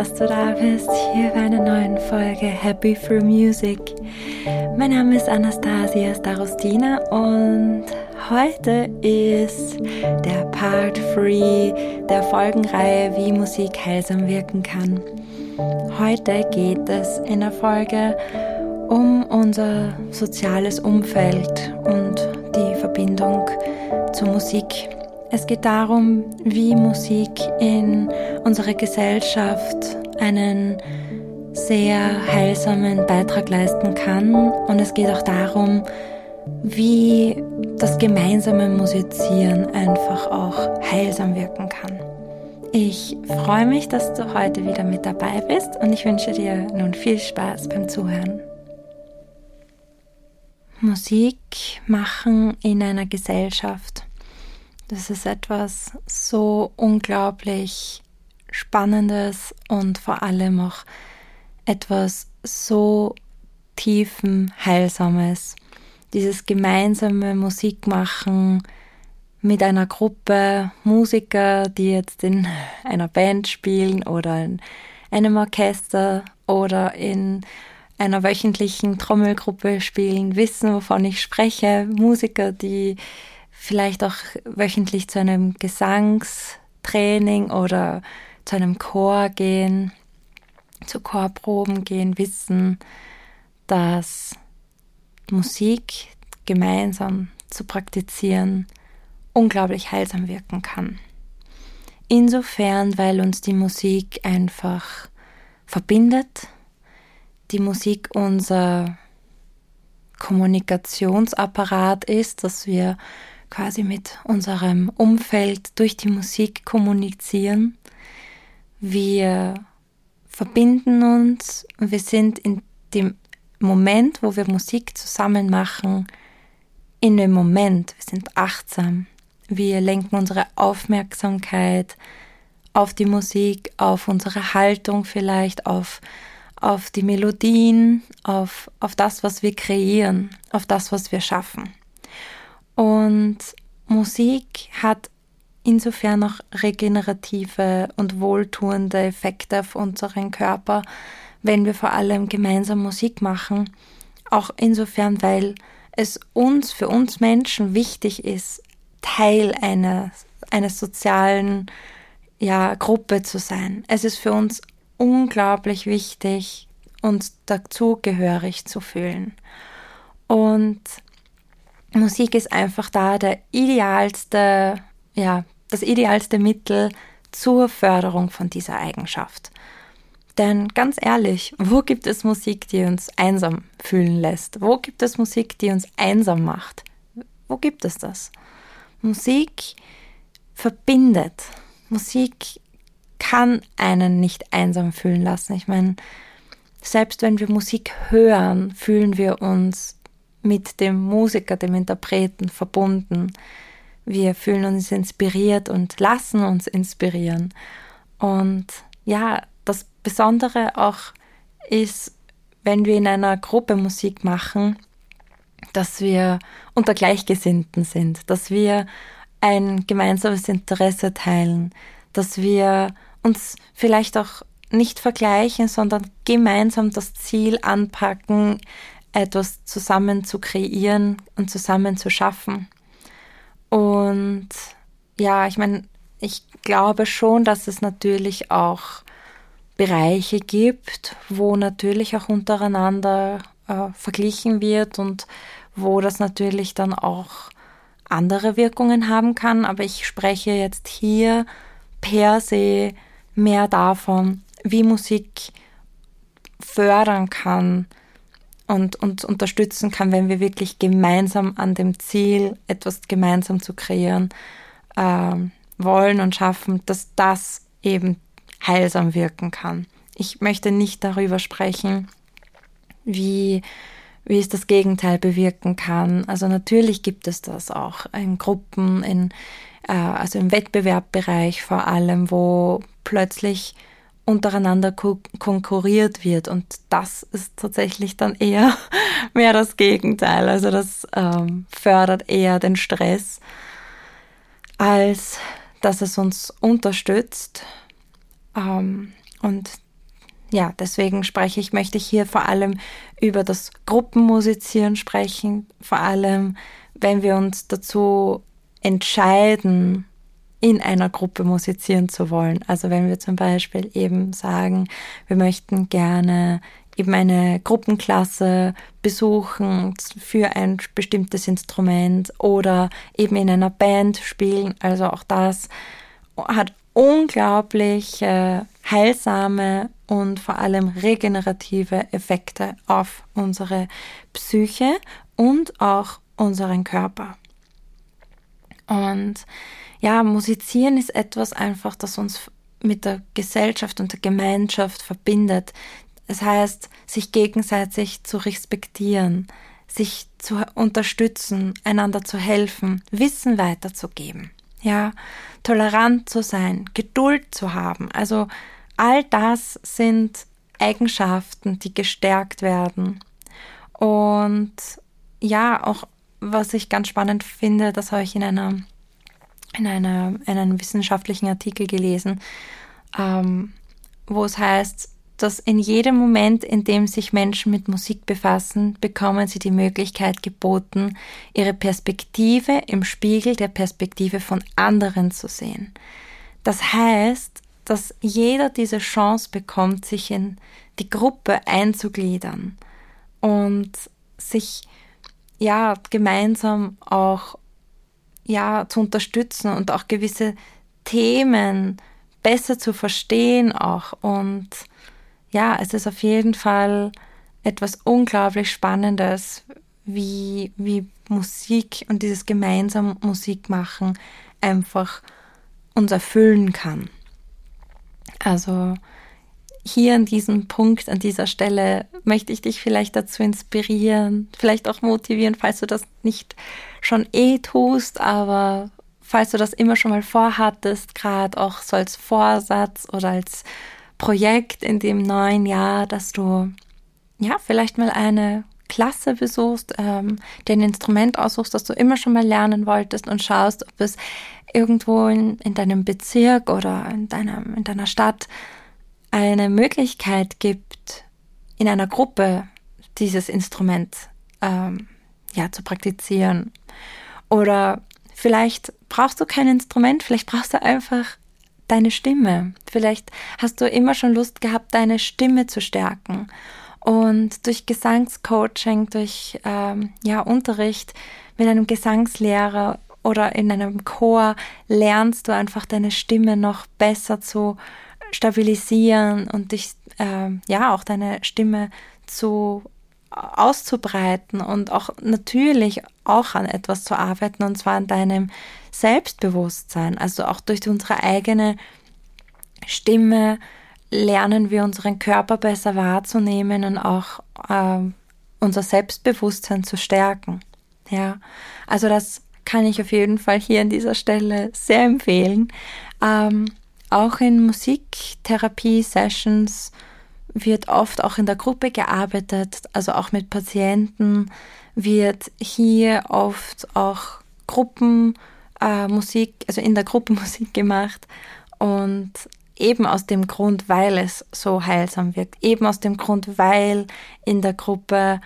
dass du da bist, hier bei einer neuen Folge Happy Through Music. Mein Name ist Anastasia Starostina und heute ist der Part 3 der Folgenreihe Wie Musik heilsam wirken kann. Heute geht es in der Folge um unser soziales Umfeld und die Verbindung zur Musik. Es geht darum, wie Musik in unserer Gesellschaft einen sehr heilsamen Beitrag leisten kann. Und es geht auch darum, wie das gemeinsame Musizieren einfach auch heilsam wirken kann. Ich freue mich, dass du heute wieder mit dabei bist und ich wünsche dir nun viel Spaß beim Zuhören. Musik machen in einer Gesellschaft. Das ist etwas so unglaublich Spannendes und vor allem auch etwas so tiefen Heilsames. Dieses gemeinsame Musikmachen mit einer Gruppe Musiker, die jetzt in einer Band spielen oder in einem Orchester oder in einer wöchentlichen Trommelgruppe spielen, wissen, wovon ich spreche. Musiker, die vielleicht auch wöchentlich zu einem Gesangstraining oder zu einem Chor gehen, zu Chorproben gehen, wissen, dass Musik gemeinsam zu praktizieren unglaublich heilsam wirken kann. Insofern, weil uns die Musik einfach verbindet, die Musik unser Kommunikationsapparat ist, dass wir quasi mit unserem Umfeld durch die Musik kommunizieren. Wir verbinden uns und wir sind in dem Moment, wo wir Musik zusammen machen, in dem Moment, wir sind achtsam. Wir lenken unsere Aufmerksamkeit auf die Musik, auf unsere Haltung vielleicht, auf, auf die Melodien, auf, auf das, was wir kreieren, auf das, was wir schaffen. Und Musik hat insofern auch regenerative und wohltuende Effekte auf unseren Körper, wenn wir vor allem gemeinsam Musik machen. Auch insofern, weil es uns, für uns Menschen wichtig ist, Teil einer, einer sozialen ja, Gruppe zu sein. Es ist für uns unglaublich wichtig, uns dazugehörig zu fühlen. Und Musik ist einfach da der idealste, ja, das idealste Mittel zur Förderung von dieser Eigenschaft. Denn ganz ehrlich, wo gibt es Musik, die uns einsam fühlen lässt? Wo gibt es Musik, die uns einsam macht? Wo gibt es das? Musik verbindet. Musik kann einen nicht einsam fühlen lassen. Ich meine, selbst wenn wir Musik hören, fühlen wir uns mit dem Musiker, dem Interpreten verbunden. Wir fühlen uns inspiriert und lassen uns inspirieren. Und ja, das Besondere auch ist, wenn wir in einer Gruppe Musik machen, dass wir unter Gleichgesinnten sind, dass wir ein gemeinsames Interesse teilen, dass wir uns vielleicht auch nicht vergleichen, sondern gemeinsam das Ziel anpacken, etwas zusammen zu kreieren und zusammen zu schaffen. Und ja, ich meine, ich glaube schon, dass es natürlich auch Bereiche gibt, wo natürlich auch untereinander äh, verglichen wird und wo das natürlich dann auch andere Wirkungen haben kann. Aber ich spreche jetzt hier per se mehr davon, wie Musik fördern kann, und uns unterstützen kann, wenn wir wirklich gemeinsam an dem Ziel, etwas gemeinsam zu kreieren, äh, wollen und schaffen, dass das eben heilsam wirken kann. Ich möchte nicht darüber sprechen, wie, wie es das Gegenteil bewirken kann. Also natürlich gibt es das auch in Gruppen, in, äh, also im Wettbewerbbereich vor allem, wo plötzlich untereinander konkurriert wird. Und das ist tatsächlich dann eher mehr das Gegenteil. Also das ähm, fördert eher den Stress, als dass es uns unterstützt. Ähm, und ja, deswegen spreche ich, möchte ich hier vor allem über das Gruppenmusizieren sprechen, vor allem wenn wir uns dazu entscheiden, in einer Gruppe musizieren zu wollen. Also wenn wir zum Beispiel eben sagen, wir möchten gerne eben eine Gruppenklasse besuchen für ein bestimmtes Instrument oder eben in einer Band spielen. Also auch das hat unglaublich äh, heilsame und vor allem regenerative Effekte auf unsere Psyche und auch unseren Körper. Und ja, musizieren ist etwas einfach, das uns mit der Gesellschaft und der Gemeinschaft verbindet. Das heißt, sich gegenseitig zu respektieren, sich zu unterstützen, einander zu helfen, Wissen weiterzugeben. Ja, tolerant zu sein, Geduld zu haben. Also all das sind Eigenschaften, die gestärkt werden. Und ja, auch was ich ganz spannend finde, das habe ich in einer in, einer, in einem wissenschaftlichen Artikel gelesen, ähm, wo es heißt, dass in jedem Moment, in dem sich Menschen mit Musik befassen, bekommen sie die Möglichkeit geboten, ihre Perspektive im Spiegel der Perspektive von anderen zu sehen. Das heißt, dass jeder diese Chance bekommt, sich in die Gruppe einzugliedern und sich ja gemeinsam auch ja, zu unterstützen und auch gewisse Themen besser zu verstehen auch. Und ja, es ist auf jeden Fall etwas unglaublich Spannendes, wie, wie Musik und dieses gemeinsam Musik machen einfach uns erfüllen kann. Also hier an diesem Punkt, an dieser Stelle möchte ich dich vielleicht dazu inspirieren, vielleicht auch motivieren, falls du das nicht schon eh tust, aber falls du das immer schon mal vorhattest, gerade auch so als Vorsatz oder als Projekt in dem neuen Jahr, dass du ja vielleicht mal eine Klasse besuchst, ähm, ein Instrument aussuchst, das du immer schon mal lernen wolltest und schaust, ob es irgendwo in, in deinem Bezirk oder in, deinem, in deiner Stadt eine Möglichkeit gibt, in einer Gruppe dieses Instrument ähm, ja, zu praktizieren. Oder vielleicht brauchst du kein Instrument, vielleicht brauchst du einfach deine Stimme. Vielleicht hast du immer schon Lust gehabt, deine Stimme zu stärken. Und durch Gesangscoaching, durch ähm, ja, Unterricht mit einem Gesangslehrer oder in einem Chor lernst du einfach deine Stimme noch besser zu stabilisieren und dich, äh, ja, auch deine Stimme zu auszubreiten und auch natürlich auch an etwas zu arbeiten und zwar an deinem Selbstbewusstsein. Also auch durch unsere eigene Stimme lernen wir unseren Körper besser wahrzunehmen und auch äh, unser Selbstbewusstsein zu stärken. Ja, also das kann ich auf jeden Fall hier an dieser Stelle sehr empfehlen. Ähm, auch in Musiktherapie-Sessions wird oft auch in der Gruppe gearbeitet, also auch mit Patienten wird hier oft auch Gruppenmusik, äh, also in der Gruppe Musik gemacht und eben aus dem Grund, weil es so heilsam wirkt, eben aus dem Grund, weil in der Gruppe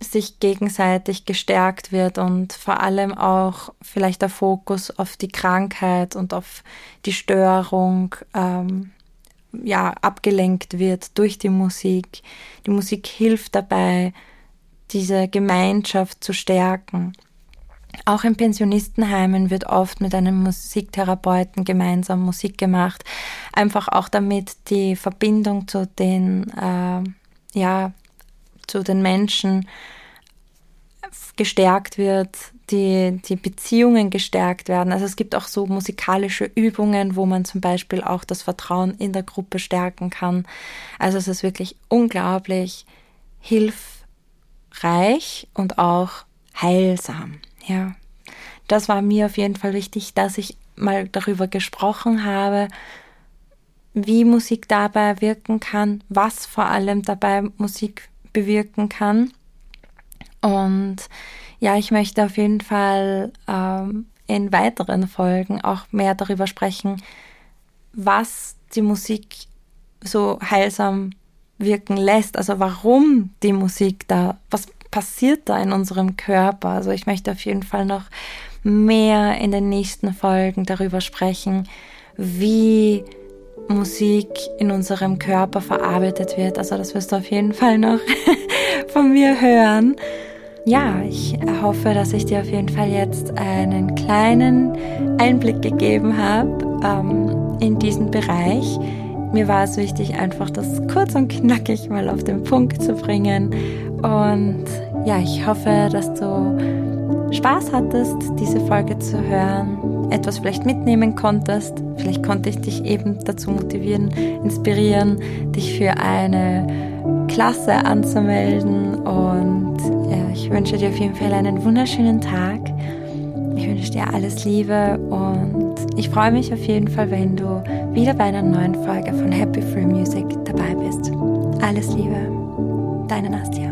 sich gegenseitig gestärkt wird und vor allem auch vielleicht der Fokus auf die Krankheit und auf die Störung ähm, ja abgelenkt wird durch die Musik. Die Musik hilft dabei, diese Gemeinschaft zu stärken. Auch in Pensionistenheimen wird oft mit einem Musiktherapeuten gemeinsam Musik gemacht, einfach auch damit die Verbindung zu den äh, ja zu den Menschen gestärkt wird, die, die Beziehungen gestärkt werden. Also es gibt auch so musikalische Übungen, wo man zum Beispiel auch das Vertrauen in der Gruppe stärken kann. Also es ist wirklich unglaublich hilfreich und auch heilsam. Ja, das war mir auf jeden Fall wichtig, dass ich mal darüber gesprochen habe, wie Musik dabei wirken kann, was vor allem dabei Musik bewirken kann. Und ja, ich möchte auf jeden Fall ähm, in weiteren Folgen auch mehr darüber sprechen, was die Musik so heilsam wirken lässt. Also warum die Musik da, was passiert da in unserem Körper? Also ich möchte auf jeden Fall noch mehr in den nächsten Folgen darüber sprechen, wie Musik in unserem Körper verarbeitet wird. Also das wirst du auf jeden Fall noch von mir hören. Ja, ich hoffe, dass ich dir auf jeden Fall jetzt einen kleinen Einblick gegeben habe ähm, in diesen Bereich. Mir war es wichtig, einfach das kurz und knackig mal auf den Punkt zu bringen. Und ja, ich hoffe, dass du Spaß hattest, diese Folge zu hören, etwas vielleicht mitnehmen konntest. Vielleicht konnte ich dich eben dazu motivieren, inspirieren, dich für eine Klasse anzumelden. Und ja, ich wünsche dir auf jeden Fall einen wunderschönen Tag. Ich wünsche dir alles Liebe und ich freue mich auf jeden Fall, wenn du wieder bei einer neuen Folge von Happy Free Music dabei bist. Alles Liebe, deine Nastia.